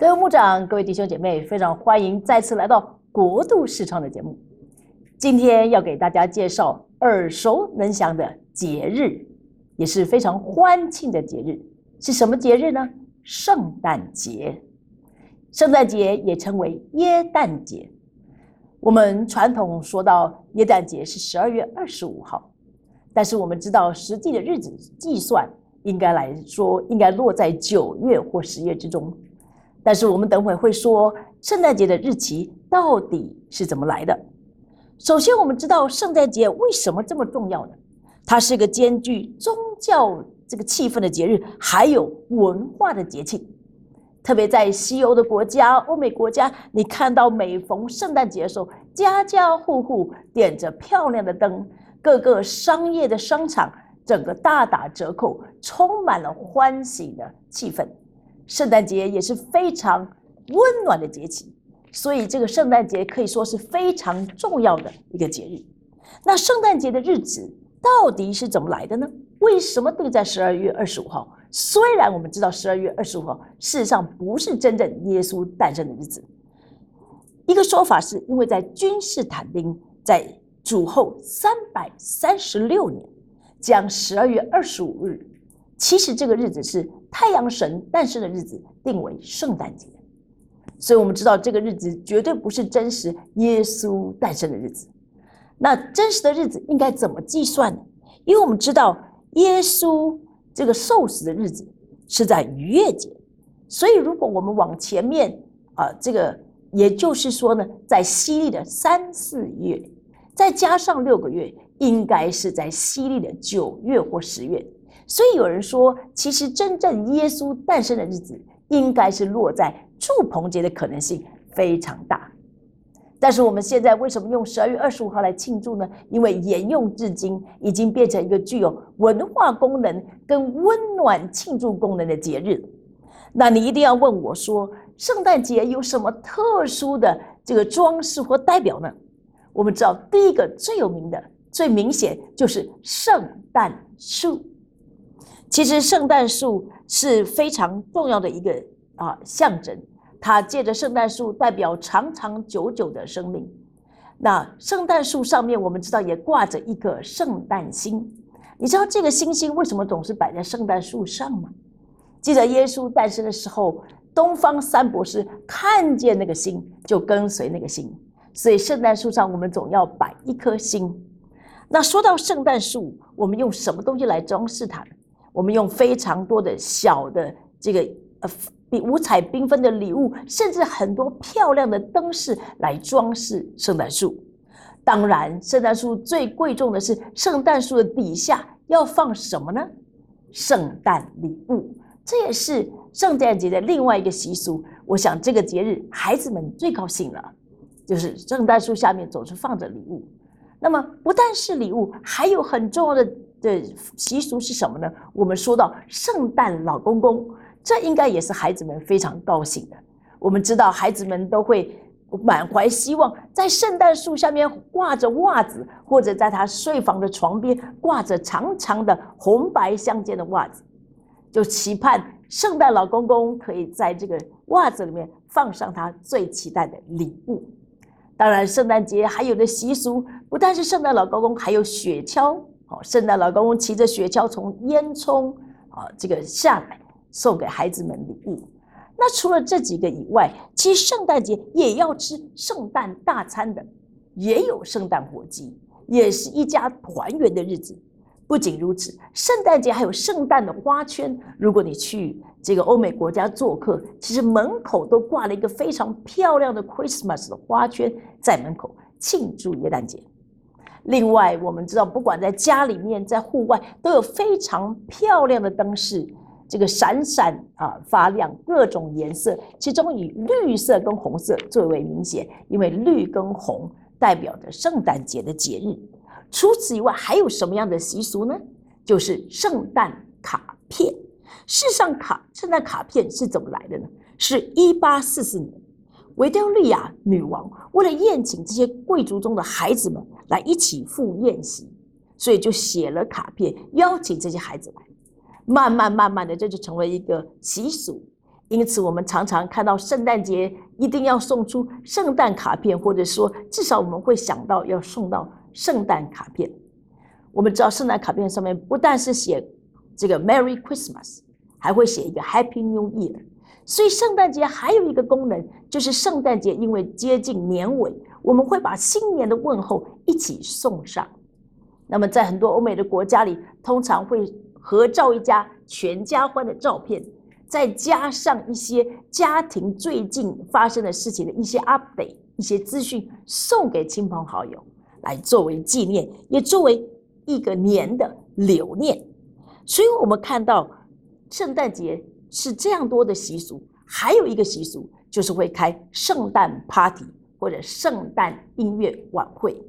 各位牧长、各位弟兄姐妹，非常欢迎再次来到国度视窗的节目。今天要给大家介绍耳熟能详的节日，也是非常欢庆的节日，是什么节日呢？圣诞节。圣诞节也称为耶诞节。我们传统说到耶诞节是十二月二十五号，但是我们知道实际的日子计算，应该来说应该落在九月或十月之中。但是我们等会会说圣诞节的日期到底是怎么来的。首先，我们知道圣诞节为什么这么重要呢？它是一个兼具宗教这个气氛的节日，还有文化的节庆。特别在西欧的国家、欧美国家，你看到每逢圣诞节的时候，家家户户点着漂亮的灯，各个商业的商场整个大打折扣，充满了欢喜的气氛。圣诞节也是非常温暖的节气，所以这个圣诞节可以说是非常重要的一个节日。那圣诞节的日子到底是怎么来的呢？为什么定在十二月二十五号？虽然我们知道十二月二十五号事实上不是真正耶稣诞生的日子，一个说法是因为在君士坦丁在主后三百三十六年将十二月二十五日。其实这个日子是太阳神诞生的日子，定为圣诞节，所以我们知道这个日子绝对不是真实耶稣诞生的日子。那真实的日子应该怎么计算呢？因为我们知道耶稣这个受死的日子是在逾越节，所以如果我们往前面啊，这个也就是说呢，在西历的三四月，再加上六个月，应该是在西历的九月或十月。所以有人说，其实真正耶稣诞生的日子，应该是落在祝棚节的可能性非常大。但是我们现在为什么用十二月二十五号来庆祝呢？因为沿用至今，已经变成一个具有文化功能跟温暖庆祝功能的节日。那你一定要问我说，圣诞节有什么特殊的这个装饰或代表呢？我们知道，第一个最有名的、最明显就是圣诞树。其实圣诞树是非常重要的一个啊象征，它借着圣诞树代表长长久久的生命。那圣诞树上面我们知道也挂着一个圣诞星，你知道这个星星为什么总是摆在圣诞树上吗？记得耶稣诞生的时候，东方三博士看见那个星就跟随那个星，所以圣诞树上我们总要摆一颗星。那说到圣诞树，我们用什么东西来装饰它呢？我们用非常多的小的这个呃，比五彩缤纷的礼物，甚至很多漂亮的灯饰来装饰圣诞树。当然，圣诞树最贵重的是圣诞树的底下要放什么呢？圣诞礼物。这也是圣诞节的另外一个习俗。我想这个节日孩子们最高兴了，就是圣诞树下面总是放着礼物。那么不但是礼物，还有很重要的。的习俗是什么呢？我们说到圣诞老公公，这应该也是孩子们非常高兴的。我们知道，孩子们都会满怀希望，在圣诞树下面挂着袜子，或者在他睡房的床边挂着长长的红白相间的袜子，就期盼圣诞老公公可以在这个袜子里面放上他最期待的礼物。当然，圣诞节还有的习俗，不但是圣诞老公公，还有雪橇。好，圣诞老公公骑着雪橇从烟囱啊这个下来，送给孩子们礼物。那除了这几个以外，其实圣诞节也要吃圣诞大餐的，也有圣诞火鸡，也是一家团圆的日子。不仅如此，圣诞节还有圣诞的花圈。如果你去这个欧美国家做客，其实门口都挂了一个非常漂亮的 Christmas 的花圈在门口庆祝耶诞节。另外，我们知道，不管在家里面，在户外，都有非常漂亮的灯饰，这个闪闪啊发亮，各种颜色，其中以绿色跟红色最为明显，因为绿跟红代表着圣诞节的节日。除此以外，还有什么样的习俗呢？就是圣诞卡片。世上，卡圣诞卡片是怎么来的呢？是一八四四年。维多利亚女王为了宴请这些贵族中的孩子们来一起赴宴席，所以就写了卡片邀请这些孩子来。慢慢慢慢的，这就成为一个习俗。因此，我们常常看到圣诞节一定要送出圣诞卡片，或者说至少我们会想到要送到圣诞卡片。我们知道，圣诞卡片上面不但是写这个 Merry Christmas，还会写一个 Happy New Year。所以，圣诞节还有一个功能，就是圣诞节因为接近年尾，我们会把新年的问候一起送上。那么，在很多欧美的国家里，通常会合照一家全家欢的照片。再加上一些家庭最近发生的事情的一些 update、一些资讯，送给亲朋好友，来作为纪念，也作为一个年的留念。所以，我们看到圣诞节是这样多的习俗，还有一个习俗就是会开圣诞 party 或者圣诞音乐晚会。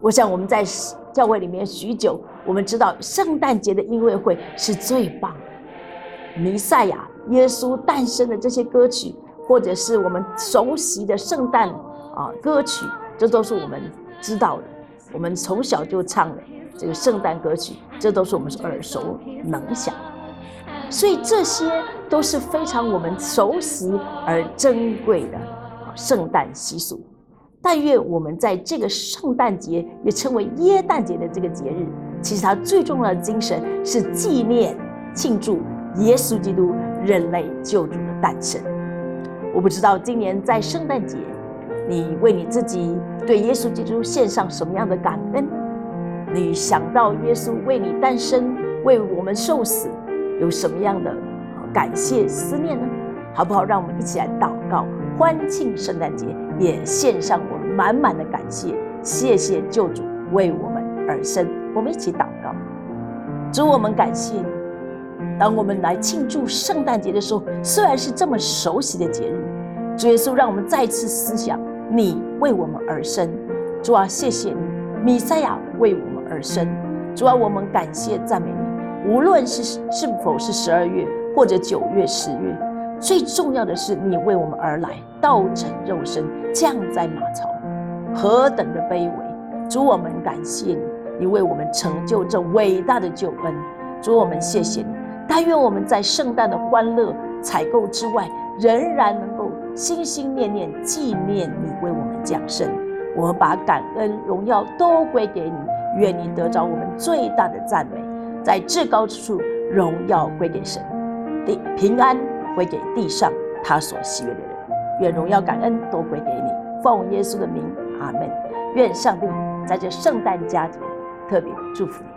我想我们在教会里面许久，我们知道圣诞节的音乐会是最棒的。弥赛亚、耶稣诞生的这些歌曲，或者是我们熟悉的圣诞啊歌曲，这都是我们知道的。我们从小就唱的这个圣诞歌曲，这都是我们耳熟能详。所以这些都是非常我们熟悉而珍贵的圣诞习俗。但愿我们在这个圣诞节，也称为耶诞节的这个节日，其实它最重要的精神是纪念、庆祝。耶稣基督，人类救主的诞生。我不知道今年在圣诞节，你为你自己对耶稣基督献上什么样的感恩？你想到耶稣为你诞生，为我们受死，有什么样的感谢思念呢？好不好？让我们一起来祷告，欢庆圣诞节，也献上我们满满的感谢。谢谢救主为我们而生。我们一起祷告，主，我们感谢你。当我们来庆祝圣诞节的时候，虽然是这么熟悉的节日，主耶稣让我们再次思想你为我们而生。主啊，谢谢你，弥赛亚为我们而生。主啊，我们感谢赞美。无论是是否是十二月或者九月、十月，最重要的是你为我们而来，道成肉身，降在马槽，何等的卑微！主，我们感谢你，你为我们成就这伟大的救恩。主，我们谢谢你。但愿我们在圣诞的欢乐采购之外，仍然能够心心念念纪念你为我们降生。我把感恩荣耀都归给你，愿你得着我们最大的赞美。在至高之处，荣耀归给神，地平安归给地上他所喜悦的人。愿荣耀感恩都归给你，奉耶稣的名，阿门。愿上帝在这圣诞佳节特别祝福你。